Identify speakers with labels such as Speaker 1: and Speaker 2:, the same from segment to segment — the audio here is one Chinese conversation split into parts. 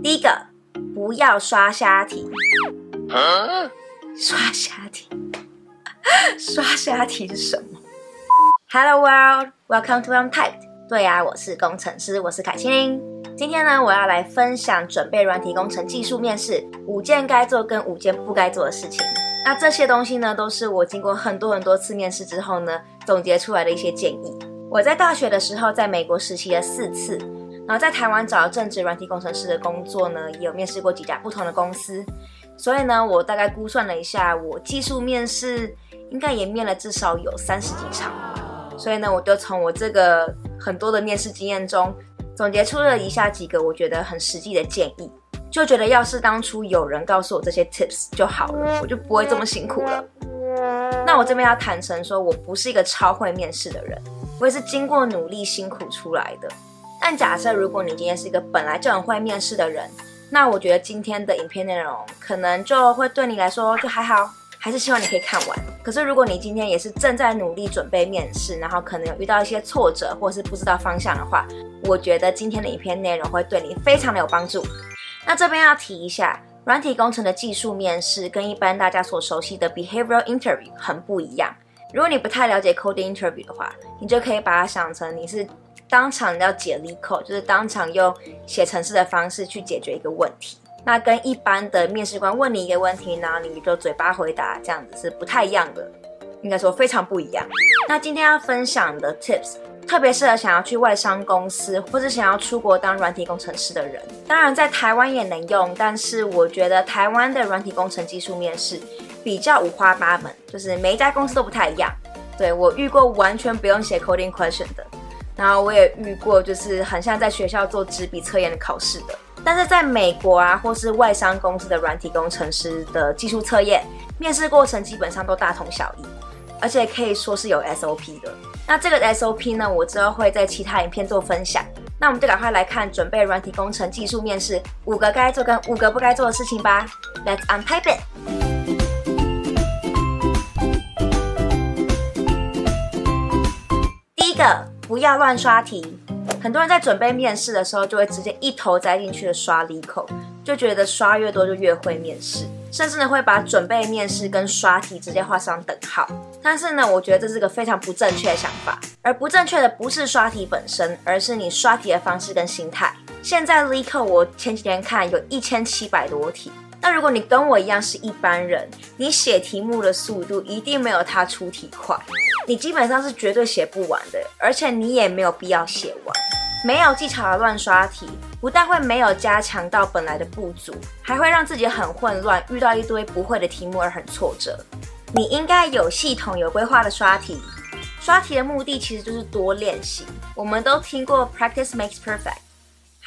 Speaker 1: 第一个，不要刷瞎题。啊、刷瞎题？刷瞎题是什么？Hello world, welcome to Untyped。对呀、啊，我是工程师，我是凯青玲。今天呢，我要来分享准备软体工程技术面试五件该做跟五件不该做的事情。那这些东西呢，都是我经过很多很多次面试之后呢，总结出来的一些建议。我在大学的时候，在美国实习了四次。然后在台湾找正职软体工程师的工作呢，也有面试过几家不同的公司，所以呢，我大概估算了一下，我技术面试应该也面了至少有三十几场，所以呢，我就从我这个很多的面试经验中，总结出了以下几个我觉得很实际的建议，就觉得要是当初有人告诉我这些 tips 就好了，我就不会这么辛苦了。那我这边要坦诚说，我不是一个超会面试的人，我也是经过努力辛苦出来的。但假设如果你今天是一个本来就很会面试的人，那我觉得今天的影片内容可能就会对你来说就还好，还是希望你可以看完。可是如果你今天也是正在努力准备面试，然后可能有遇到一些挫折或是不知道方向的话，我觉得今天的影片内容会对你非常的有帮助。那这边要提一下，软体工程的技术面试跟一般大家所熟悉的 behavioral interview 很不一样。如果你不太了解 coding interview 的话，你就可以把它想成你是。当场要解力口就是当场用写程式的方式去解决一个问题。那跟一般的面试官问你一个问题呢，你就嘴巴回答，这样子是不太一样的，应该说非常不一样。那今天要分享的 Tips，特别适合想要去外商公司或是想要出国当软体工程师的人。当然在台湾也能用，但是我觉得台湾的软体工程技术面试比较五花八门，就是每一家公司都不太一样。对，我遇过完全不用写 coding question 的。然后我也遇过，就是很像在学校做纸笔测验的考试的。但是在美国啊，或是外商公司的软体工程师的技术测验，面试过程基本上都大同小异，而且可以说是有 SOP 的。那这个 SOP 呢，我之后会在其他影片做分享。那我们就赶快来看准备软体工程技术面试五个该做跟五个不该做的事情吧。Let's untype it。第一个。不要乱刷题，很多人在准备面试的时候，就会直接一头栽进去的刷 leco 就觉得刷越多就越会面试，甚至呢会把准备面试跟刷题直接画上等号。但是呢，我觉得这是个非常不正确的想法，而不正确的不是刷题本身，而是你刷题的方式跟心态。现在 l e c o 我前几天看有一千七百多题，那如果你跟我一样是一般人，你写题目的速度一定没有他出题快。你基本上是绝对写不完的，而且你也没有必要写完。没有技巧的乱刷题，不但会没有加强到本来的不足，还会让自己很混乱，遇到一堆不会的题目而很挫折。你应该有系统、有规划的刷题。刷题的目的其实就是多练习。我们都听过 “practice makes perfect”，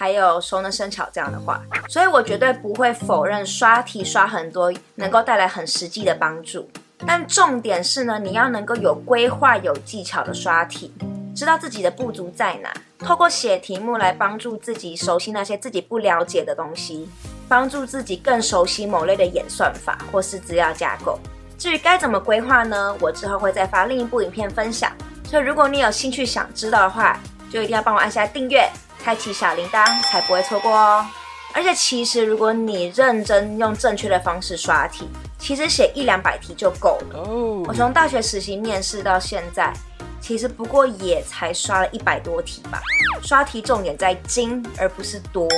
Speaker 1: 还有熟能生巧这样的话，所以我绝对不会否认刷题刷很多能够带来很实际的帮助。但重点是呢，你要能够有规划、有技巧的刷题，知道自己的不足在哪，透过写题目来帮助自己熟悉那些自己不了解的东西，帮助自己更熟悉某类的演算法或是资料架构。至于该怎么规划呢？我之后会再发另一部影片分享。所以如果你有兴趣想知道的话，就一定要帮我按下订阅，开启小铃铛，才不会错过哦。而且其实如果你认真用正确的方式刷题，其实写一两百题就够了。Oh. 我从大学实习面试到现在，其实不过也才刷了一百多题吧。刷题重点在精，而不是多。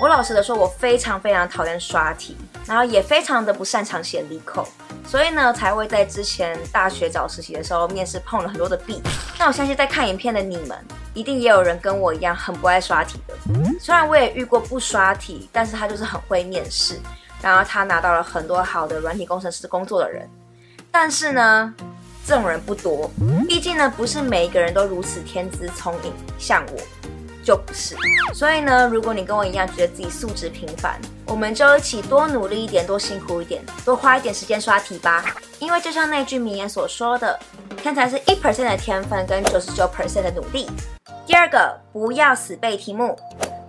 Speaker 1: 我老实的说，我非常非常讨厌刷题，然后也非常的不擅长写离口所以呢，才会在之前大学找实习的时候，面试碰了很多的壁。那我相信在看影片的你们，一定也有人跟我一样很不爱刷题的。虽然我也遇过不刷题，但是他就是很会面试。然后他拿到了很多好的软体工程师工作的人，但是呢，这种人不多。毕竟呢，不是每一个人都如此天资聪颖，像我就不是。所以呢，如果你跟我一样觉得自己素质平凡，我们就一起多努力一点，多辛苦一点，多花一点时间刷题吧。因为就像那句名言所说的，天才是一 percent 的天分跟九十九 percent 的努力。第二个，不要死背题目。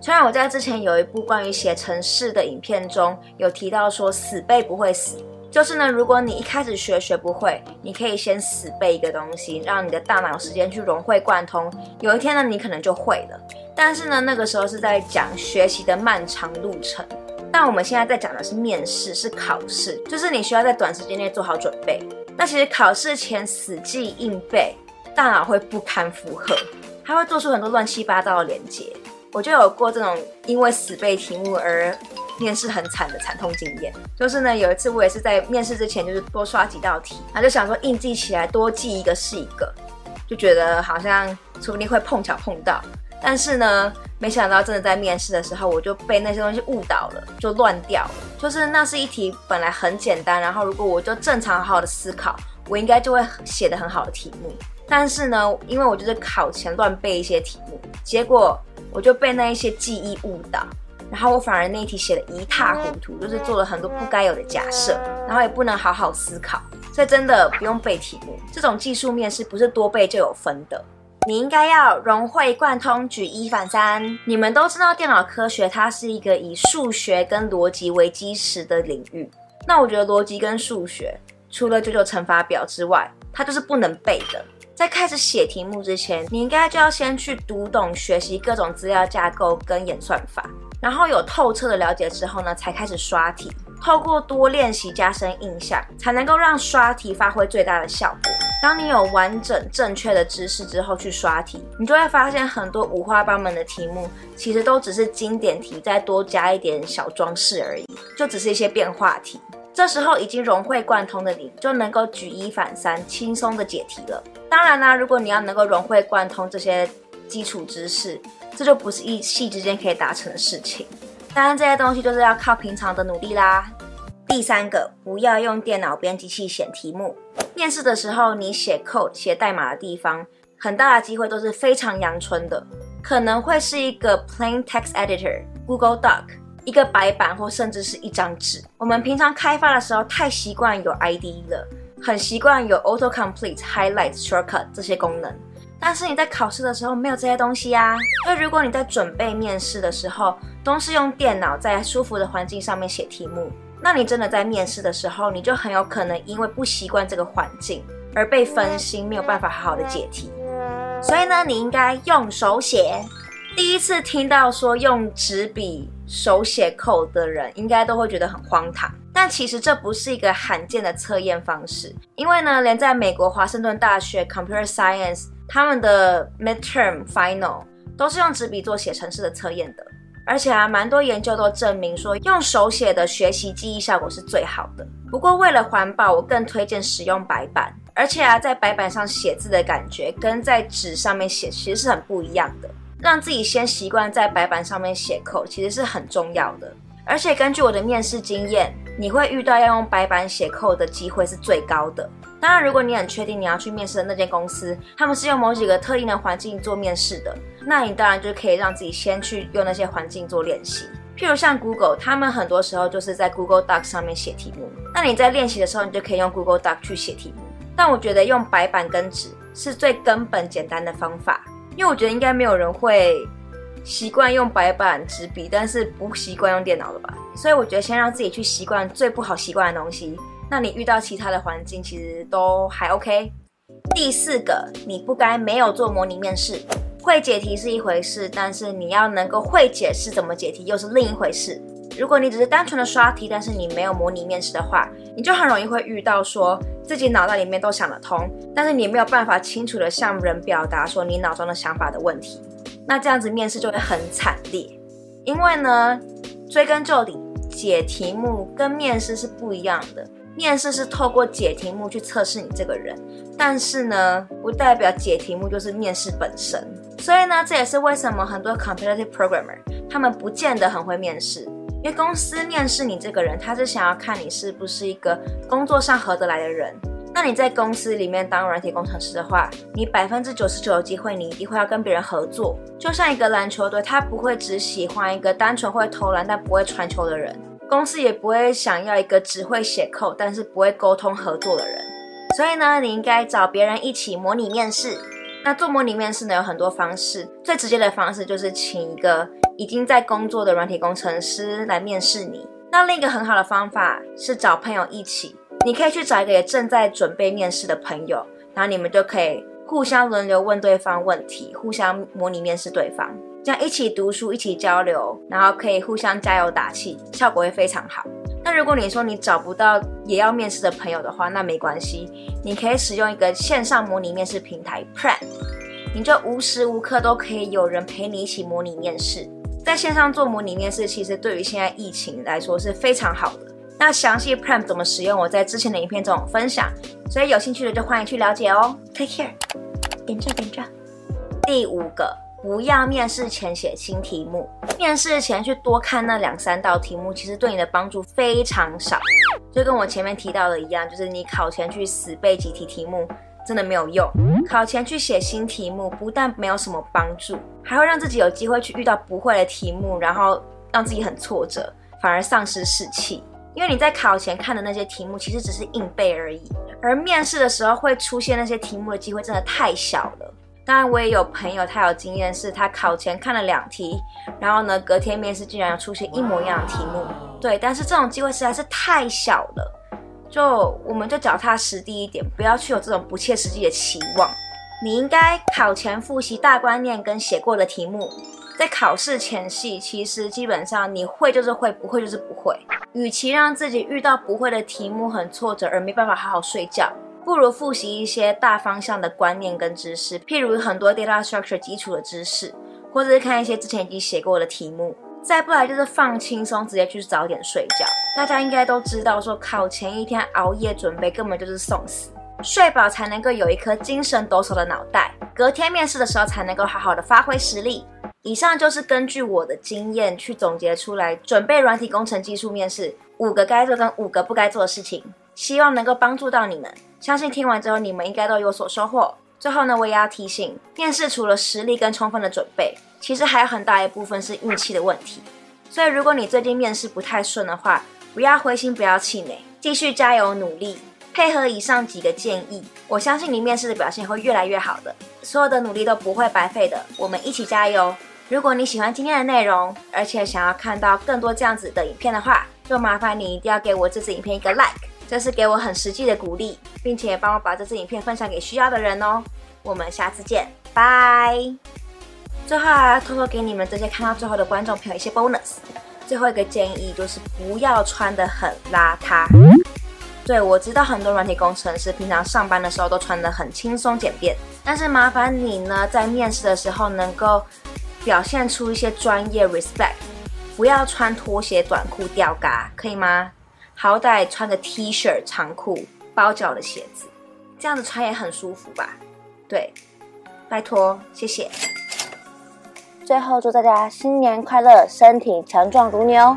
Speaker 1: 虽然我在之前有一部关于写程式的影片中有提到说死背不会死，就是呢，如果你一开始学学不会，你可以先死背一个东西，让你的大脑时间去融会贯通。有一天呢，你可能就会了。但是呢，那个时候是在讲学习的漫长路程。但我们现在在讲的是面试，是考试，就是你需要在短时间内做好准备。那其实考试前死记硬背，大脑会不堪负荷，它会做出很多乱七八糟的连接。我就有过这种因为死背题目而。面试很惨的惨痛经验，就是呢，有一次我也是在面试之前，就是多刷几道题，然后就想说硬记起来，多记一个是一个，就觉得好像说不定会碰巧碰到。但是呢，没想到真的在面试的时候，我就被那些东西误导了，就乱掉了。就是那是一题本来很简单，然后如果我就正常好好的思考，我应该就会写得很好的题目。但是呢，因为我就是考前乱背一些题目，结果我就被那一些记忆误导。然后我反而那一题写的一塌糊涂，就是做了很多不该有的假设，然后也不能好好思考，所以真的不用背题目。这种技术面试不是多背就有分的，你应该要融会贯通，举一反三。你们都知道电脑科学它是一个以数学跟逻辑为基石的领域，那我觉得逻辑跟数学除了九九乘法表之外，它就是不能背的。在开始写题目之前，你应该就要先去读懂、学习各种资料架构跟演算法。然后有透彻的了解之后呢，才开始刷题。透过多练习加深印象，才能够让刷题发挥最大的效果。当你有完整正确的知识之后去刷题，你就会发现很多五花八门的题目，其实都只是经典题，再多加一点小装饰而已，就只是一些变化题。这时候已经融会贯通的你，就能够举一反三，轻松的解题了。当然啦，如果你要能够融会贯通这些基础知识，这就不是一夕之间可以达成的事情。当然，这些东西就是要靠平常的努力啦。第三个，不要用电脑编辑器写题目。面试的时候，你写 code 写代码的地方，很大的机会都是非常阳春的，可能会是一个 plain text editor、Google Doc、一个白板或甚至是一张纸。我们平常开发的时候太习惯有 IDE 了，很习惯有 Auto Complete、Highlight、Shortcut 这些功能。但是你在考试的时候没有这些东西呀、啊。所以如果你在准备面试的时候都是用电脑在舒服的环境上面写题目，那你真的在面试的时候，你就很有可能因为不习惯这个环境而被分心，没有办法好好的解题。所以呢，你应该用手写。第一次听到说用纸笔手写扣的人，应该都会觉得很荒唐。但其实这不是一个罕见的测验方式，因为呢，连在美国华盛顿大学 Computer Science。他们的 midterm final 都是用纸笔做写程式的测验的，而且啊，蛮多研究都证明说用手写的学习记忆效果是最好的。不过为了环保，我更推荐使用白板。而且啊，在白板上写字的感觉跟在纸上面写其实是很不一样的。让自己先习惯在白板上面写扣其实是很重要的。而且根据我的面试经验，你会遇到要用白板写扣的机会是最高的。当然，如果你很确定你要去面试的那间公司，他们是用某几个特定的环境做面试的，那你当然就可以让自己先去用那些环境做练习。譬如像 Google，他们很多时候就是在 Google Docs 上面写题目，那你在练习的时候，你就可以用 Google Docs 去写题目。但我觉得用白板跟纸是最根本简单的方法，因为我觉得应该没有人会习惯用白板纸笔，但是不习惯用电脑了吧？所以我觉得先让自己去习惯最不好习惯的东西。那你遇到其他的环境其实都还 OK。第四个，你不该没有做模拟面试。会解题是一回事，但是你要能够会解释怎么解题又是另一回事。如果你只是单纯的刷题，但是你没有模拟面试的话，你就很容易会遇到说自己脑袋里面都想得通，但是你没有办法清楚的向人表达说你脑中的想法的问题。那这样子面试就会很惨烈，因为呢，追根究底，解题目跟面试是不一样的。面试是透过解题目去测试你这个人，但是呢，不代表解题目就是面试本身。所以呢，这也是为什么很多 competitive programmer 他们不见得很会面试，因为公司面试你这个人，他是想要看你是不是一个工作上合得来的人。那你在公司里面当软体工程师的话，你百分之九十九的机会，你一定会要跟别人合作。就像一个篮球队，他不会只喜欢一个单纯会投篮但不会传球的人。公司也不会想要一个只会写扣但是不会沟通合作的人，所以呢，你应该找别人一起模拟面试。那做模拟面试呢，有很多方式，最直接的方式就是请一个已经在工作的软体工程师来面试你。那另一个很好的方法是找朋友一起，你可以去找一个也正在准备面试的朋友，然后你们就可以互相轮流问对方问题，互相模拟面试对方，这样一起读书，一起交流，然后可以互相加油打气，效果会非常好。那如果你说你找不到也要面试的朋友的话，那没关系，你可以使用一个线上模拟面试平台 Prep，你就无时无刻都可以有人陪你一起模拟面试。在线上做模拟面试，其实对于现在疫情来说是非常好的。那详细 Prep 怎么使用，我在之前的影片中分享，所以有兴趣的就欢迎去了解哦。Take care，点这点这。第五个。不要面试前写新题目，面试前去多看那两三道题目，其实对你的帮助非常少。就跟我前面提到的一样，就是你考前去死背几题题目，真的没有用。考前去写新题目，不但没有什么帮助，还会让自己有机会去遇到不会的题目，然后让自己很挫折，反而丧失士气。因为你在考前看的那些题目，其实只是硬背而已，而面试的时候会出现那些题目的机会，真的太小了。当然，我也有朋友，他有经验，是他考前看了两题，然后呢，隔天面试竟然出现一模一样的题目。对，但是这种机会实在是太小了，就我们就脚踏实地一点，不要去有这种不切实际的期望。你应该考前复习大观念跟写过的题目，在考试前夕，其实基本上你会就是会，不会就是不会。与其让自己遇到不会的题目很挫折而没办法好好睡觉。不如复习一些大方向的观念跟知识，譬如很多 data structure 基础的知识，或者是看一些之前已经写过的题目。再不来就是放轻松，直接去早点睡觉。大家应该都知道，说考前一天熬夜准备根本就是送死，睡饱才能够有一颗精神抖擞的脑袋，隔天面试的时候才能够好好的发挥实力。以上就是根据我的经验去总结出来，准备软体工程技术面试五个该做跟五个不该做的事情，希望能够帮助到你们。相信听完之后，你们应该都有所收获。最后呢，我也要提醒，面试除了实力跟充分的准备，其实还有很大一部分是运气的问题。所以，如果你最近面试不太顺的话，不要灰心，不要气馁，继续加油努力，配合以上几个建议，我相信你面试的表现会越来越好的。所有的努力都不会白费的，我们一起加油。如果你喜欢今天的内容，而且想要看到更多这样子的影片的话，就麻烦你一定要给我这支影片一个 like。这是给我很实际的鼓励，并且帮我把这支影片分享给需要的人哦。我们下次见，拜。最后啊，偷偷给你们这些看到最后的观众朋友一些 bonus。最后一个建议就是不要穿得很邋遢。对，我知道很多软体工程师平常上班的时候都穿得很轻松简便，但是麻烦你呢，在面试的时候能够表现出一些专业 respect，不要穿拖鞋、短裤、吊嘎，可以吗？好歹穿个 T 恤长裤包脚的鞋子，这样子穿也很舒服吧？对，拜托，谢谢。最后祝大家新年快乐，身体强壮如牛。